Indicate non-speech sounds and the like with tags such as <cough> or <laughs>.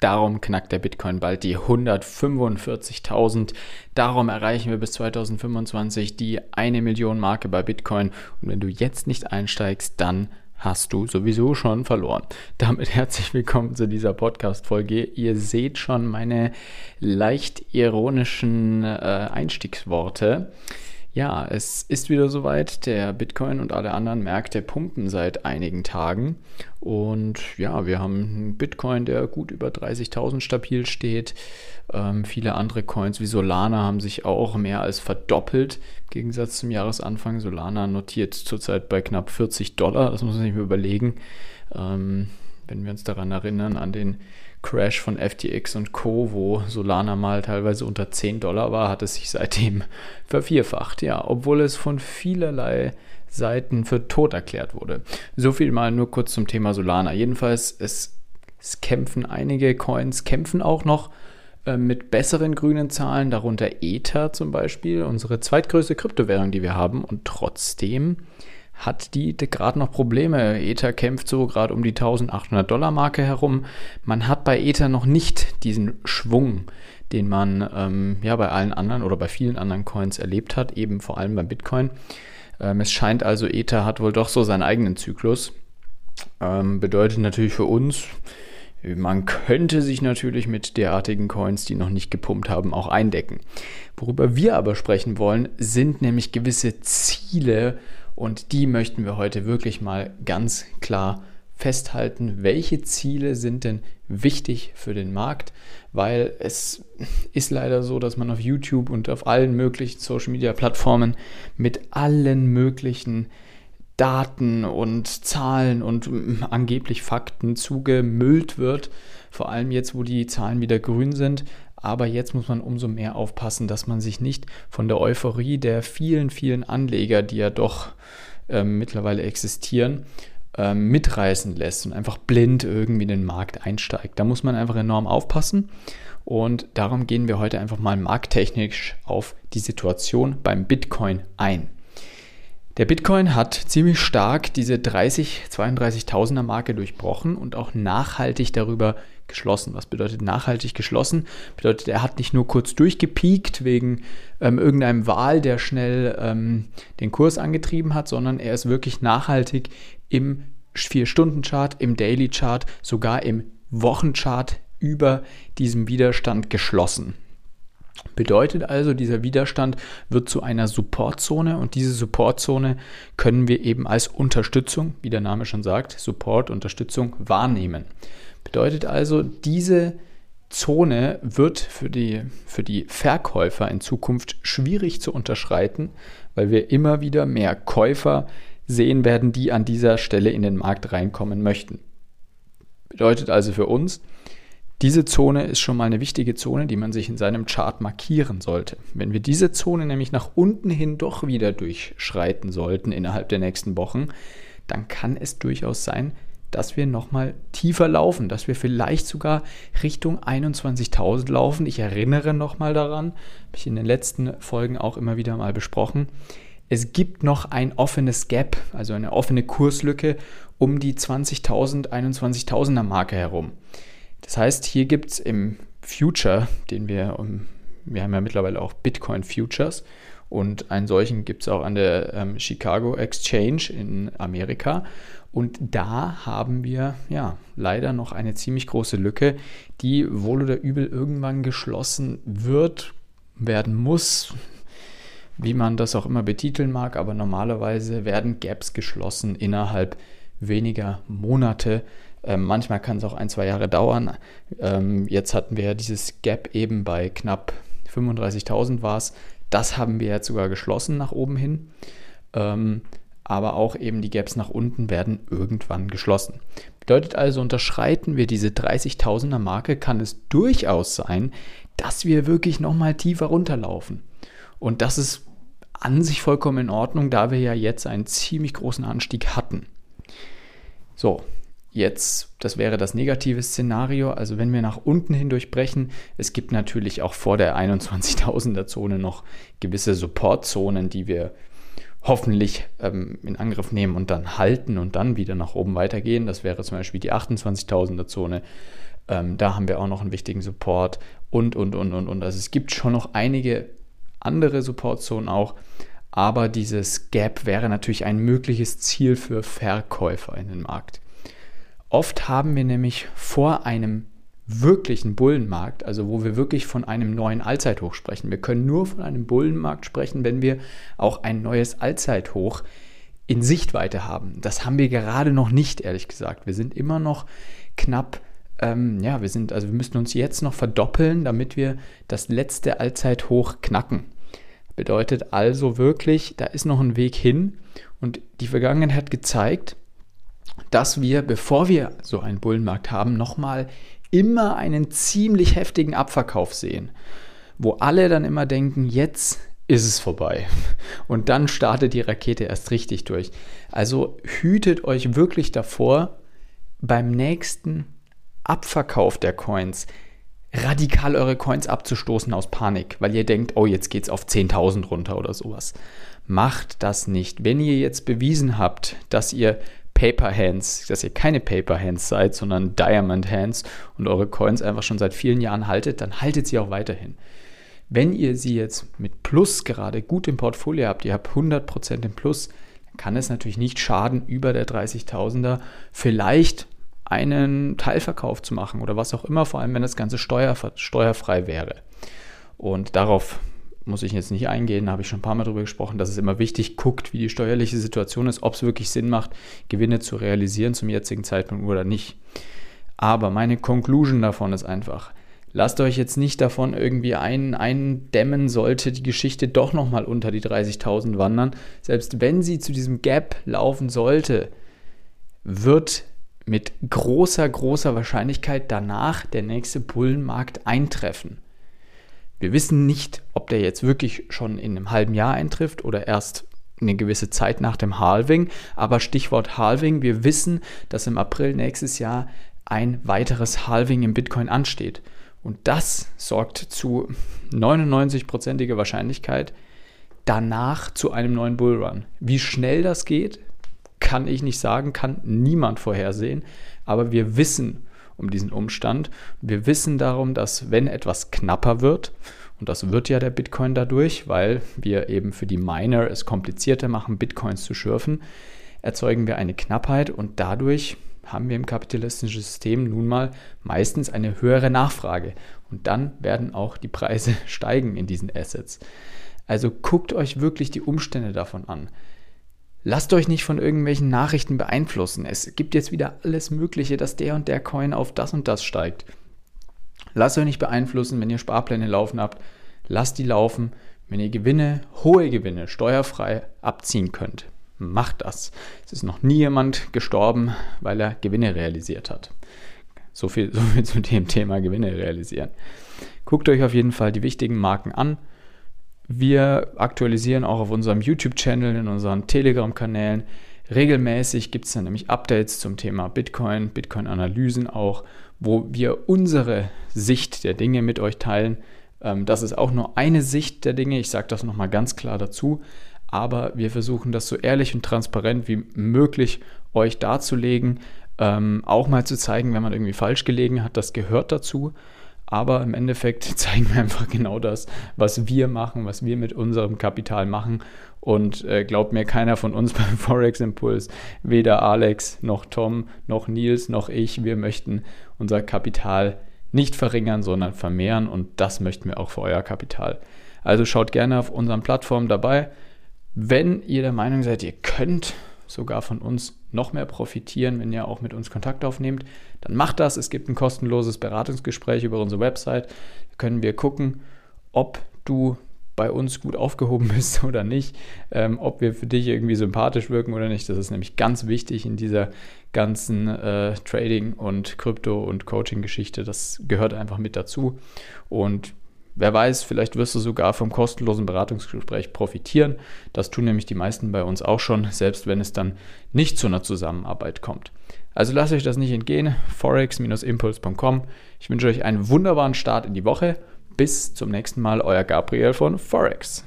Darum knackt der Bitcoin bald die 145.000. Darum erreichen wir bis 2025 die eine Million Marke bei Bitcoin. Und wenn du jetzt nicht einsteigst, dann hast du sowieso schon verloren. Damit herzlich willkommen zu dieser Podcast-Folge. Ihr seht schon meine leicht ironischen äh, Einstiegsworte. Ja, es ist wieder soweit. Der Bitcoin und alle anderen Märkte pumpen seit einigen Tagen. Und ja, wir haben einen Bitcoin, der gut über 30.000 stabil steht. Ähm, viele andere Coins wie Solana haben sich auch mehr als verdoppelt im Gegensatz zum Jahresanfang. Solana notiert zurzeit bei knapp 40 Dollar. Das muss man sich mal überlegen. Ähm, wenn wir uns daran erinnern, an den Crash von FTX und Co., wo Solana mal teilweise unter 10 Dollar war, hat es sich seitdem <laughs> vervierfacht. Ja, obwohl es von vielerlei Seiten für tot erklärt wurde. So viel mal nur kurz zum Thema Solana. Jedenfalls, es, es kämpfen einige Coins, kämpfen auch noch äh, mit besseren grünen Zahlen, darunter Ether zum Beispiel, unsere zweitgrößte Kryptowährung, die wir haben. Und trotzdem hat die gerade noch Probleme. Ether kämpft so gerade um die 1800 Dollar Marke herum. Man hat bei Ether noch nicht diesen Schwung, den man ähm, ja bei allen anderen oder bei vielen anderen Coins erlebt hat, eben vor allem beim Bitcoin. Ähm, es scheint also, Ether hat wohl doch so seinen eigenen Zyklus. Ähm, bedeutet natürlich für uns, man könnte sich natürlich mit derartigen Coins, die noch nicht gepumpt haben, auch eindecken. Worüber wir aber sprechen wollen, sind nämlich gewisse Ziele und die möchten wir heute wirklich mal ganz klar festhalten. Welche Ziele sind denn wichtig für den Markt? Weil es ist leider so, dass man auf YouTube und auf allen möglichen Social-Media-Plattformen mit allen möglichen Daten und Zahlen und angeblich Fakten zugemüllt wird. Vor allem jetzt, wo die Zahlen wieder grün sind. Aber jetzt muss man umso mehr aufpassen, dass man sich nicht von der Euphorie der vielen, vielen Anleger, die ja doch ähm, mittlerweile existieren, ähm, mitreißen lässt und einfach blind irgendwie in den Markt einsteigt. Da muss man einfach enorm aufpassen. Und darum gehen wir heute einfach mal markttechnisch auf die Situation beim Bitcoin ein. Der Bitcoin hat ziemlich stark diese 30, 32.000er Marke durchbrochen und auch nachhaltig darüber geschlossen. Was bedeutet nachhaltig geschlossen? Bedeutet, er hat nicht nur kurz durchgepiekt wegen ähm, irgendeinem Wahl, der schnell ähm, den Kurs angetrieben hat, sondern er ist wirklich nachhaltig im 4-Stunden-Chart, im Daily-Chart, sogar im Wochenchart über diesem Widerstand geschlossen. Bedeutet also, dieser Widerstand wird zu einer Supportzone und diese Supportzone können wir eben als Unterstützung, wie der Name schon sagt, Support, Unterstützung wahrnehmen. Bedeutet also, diese Zone wird für die, für die Verkäufer in Zukunft schwierig zu unterschreiten, weil wir immer wieder mehr Käufer sehen werden, die an dieser Stelle in den Markt reinkommen möchten. Bedeutet also für uns, diese Zone ist schon mal eine wichtige Zone, die man sich in seinem Chart markieren sollte. Wenn wir diese Zone nämlich nach unten hin doch wieder durchschreiten sollten innerhalb der nächsten Wochen, dann kann es durchaus sein, dass wir nochmal tiefer laufen, dass wir vielleicht sogar Richtung 21.000 laufen. Ich erinnere nochmal daran, habe ich in den letzten Folgen auch immer wieder mal besprochen. Es gibt noch ein offenes Gap, also eine offene Kurslücke um die 20.000, 21.000er Marke herum. Das heißt, hier gibt es im Future, den wir, wir haben ja mittlerweile auch Bitcoin Futures und einen solchen gibt es auch an der ähm, Chicago Exchange in Amerika. Und da haben wir ja leider noch eine ziemlich große Lücke, die wohl oder übel irgendwann geschlossen wird, werden muss, wie man das auch immer betiteln mag, aber normalerweise werden Gaps geschlossen innerhalb weniger Monate. Ähm, manchmal kann es auch ein, zwei Jahre dauern. Ähm, jetzt hatten wir ja dieses Gap eben bei knapp 35.000 war es. Das haben wir jetzt sogar geschlossen nach oben hin. Ähm, aber auch eben die Gaps nach unten werden irgendwann geschlossen. Bedeutet also, unterschreiten wir diese 30.000er Marke, kann es durchaus sein, dass wir wirklich nochmal tiefer runterlaufen. Und das ist an sich vollkommen in Ordnung, da wir ja jetzt einen ziemlich großen Anstieg hatten. So, jetzt, das wäre das negative Szenario. Also wenn wir nach unten hin durchbrechen, es gibt natürlich auch vor der 21.000er Zone noch gewisse Supportzonen, die wir hoffentlich ähm, in Angriff nehmen und dann halten und dann wieder nach oben weitergehen. Das wäre zum Beispiel die 28.000er Zone. Ähm, da haben wir auch noch einen wichtigen Support und, und, und, und, und. Also es gibt schon noch einige andere Supportzonen auch, aber dieses Gap wäre natürlich ein mögliches Ziel für Verkäufer in den Markt. Oft haben wir nämlich vor einem wirklichen Bullenmarkt, also wo wir wirklich von einem neuen Allzeithoch sprechen. Wir können nur von einem Bullenmarkt sprechen, wenn wir auch ein neues Allzeithoch in Sichtweite haben. Das haben wir gerade noch nicht, ehrlich gesagt. Wir sind immer noch knapp, ähm, ja, wir sind, also wir müssen uns jetzt noch verdoppeln, damit wir das letzte Allzeithoch knacken. Bedeutet also wirklich, da ist noch ein Weg hin und die Vergangenheit hat gezeigt, dass wir, bevor wir so einen Bullenmarkt haben, nochmal immer einen ziemlich heftigen Abverkauf sehen, wo alle dann immer denken, jetzt ist es vorbei. Und dann startet die Rakete erst richtig durch. Also hütet euch wirklich davor, beim nächsten Abverkauf der Coins radikal eure Coins abzustoßen aus Panik, weil ihr denkt, oh, jetzt geht es auf 10.000 runter oder sowas. Macht das nicht. Wenn ihr jetzt bewiesen habt, dass ihr Paper Hands, dass ihr keine Paper Hands seid, sondern Diamond Hands und eure Coins einfach schon seit vielen Jahren haltet, dann haltet sie auch weiterhin. Wenn ihr sie jetzt mit Plus gerade gut im Portfolio habt, ihr habt 100% im Plus, dann kann es natürlich nicht schaden, über der 30.000er vielleicht einen Teilverkauf zu machen oder was auch immer, vor allem wenn das Ganze steuer, steuerfrei wäre. Und darauf muss ich jetzt nicht eingehen, da habe ich schon ein paar Mal darüber gesprochen, dass es immer wichtig guckt, wie die steuerliche Situation ist, ob es wirklich Sinn macht, Gewinne zu realisieren zum jetzigen Zeitpunkt oder nicht. Aber meine Conclusion davon ist einfach, lasst euch jetzt nicht davon irgendwie ein, eindämmen, sollte die Geschichte doch nochmal unter die 30.000 wandern. Selbst wenn sie zu diesem Gap laufen sollte, wird mit großer, großer Wahrscheinlichkeit danach der nächste Bullenmarkt eintreffen. Wir wissen nicht, ob der jetzt wirklich schon in einem halben Jahr eintrifft oder erst eine gewisse Zeit nach dem Halving. Aber Stichwort Halving, wir wissen, dass im April nächstes Jahr ein weiteres Halving im Bitcoin ansteht. Und das sorgt zu 99%iger Wahrscheinlichkeit danach zu einem neuen Bullrun. Wie schnell das geht, kann ich nicht sagen, kann niemand vorhersehen. Aber wir wissen um diesen Umstand. Wir wissen darum, dass wenn etwas knapper wird, und das wird ja der Bitcoin dadurch, weil wir eben für die Miner es komplizierter machen, Bitcoins zu schürfen, erzeugen wir eine Knappheit und dadurch haben wir im kapitalistischen System nun mal meistens eine höhere Nachfrage. Und dann werden auch die Preise <laughs> steigen in diesen Assets. Also guckt euch wirklich die Umstände davon an. Lasst euch nicht von irgendwelchen Nachrichten beeinflussen. Es gibt jetzt wieder alles Mögliche, dass der und der Coin auf das und das steigt. Lasst euch nicht beeinflussen, wenn ihr Sparpläne laufen habt. Lasst die laufen. Wenn ihr Gewinne, hohe Gewinne, steuerfrei abziehen könnt, macht das. Es ist noch nie jemand gestorben, weil er Gewinne realisiert hat. So viel, <laughs> so viel zu dem Thema Gewinne realisieren. Guckt euch auf jeden Fall die wichtigen Marken an. Wir aktualisieren auch auf unserem YouTube-Channel, in unseren Telegram-Kanälen. Regelmäßig gibt es dann nämlich Updates zum Thema Bitcoin, Bitcoin-Analysen auch, wo wir unsere Sicht der Dinge mit euch teilen. Ähm, das ist auch nur eine Sicht der Dinge, ich sage das nochmal ganz klar dazu, aber wir versuchen das so ehrlich und transparent wie möglich euch darzulegen, ähm, auch mal zu zeigen, wenn man irgendwie falsch gelegen hat, das gehört dazu. Aber im Endeffekt <laughs> zeigen wir einfach genau das, was wir machen, was wir mit unserem Kapital machen. Und äh, glaubt mir keiner von uns <laughs> beim Forex Impuls, weder Alex noch Tom noch Nils noch ich, wir möchten unser Kapital nicht verringern, sondern vermehren. Und das möchten wir auch für euer Kapital. Also schaut gerne auf unseren Plattformen dabei. Wenn ihr der Meinung seid, ihr könnt sogar von uns noch mehr profitieren, wenn ihr auch mit uns Kontakt aufnehmt, dann macht das. Es gibt ein kostenloses Beratungsgespräch über unsere Website. Da können wir gucken, ob du bei uns gut aufgehoben <laughs> bist oder nicht, ähm, ob wir für dich irgendwie sympathisch wirken oder nicht. Das ist nämlich ganz wichtig in dieser ganzen äh, Trading- und Krypto- und Coaching-Geschichte. Das gehört einfach mit dazu. Und Wer weiß, vielleicht wirst du sogar vom kostenlosen Beratungsgespräch profitieren. Das tun nämlich die meisten bei uns auch schon, selbst wenn es dann nicht zu einer Zusammenarbeit kommt. Also lasst euch das nicht entgehen. forex-impuls.com. Ich wünsche euch einen wunderbaren Start in die Woche. Bis zum nächsten Mal, euer Gabriel von Forex.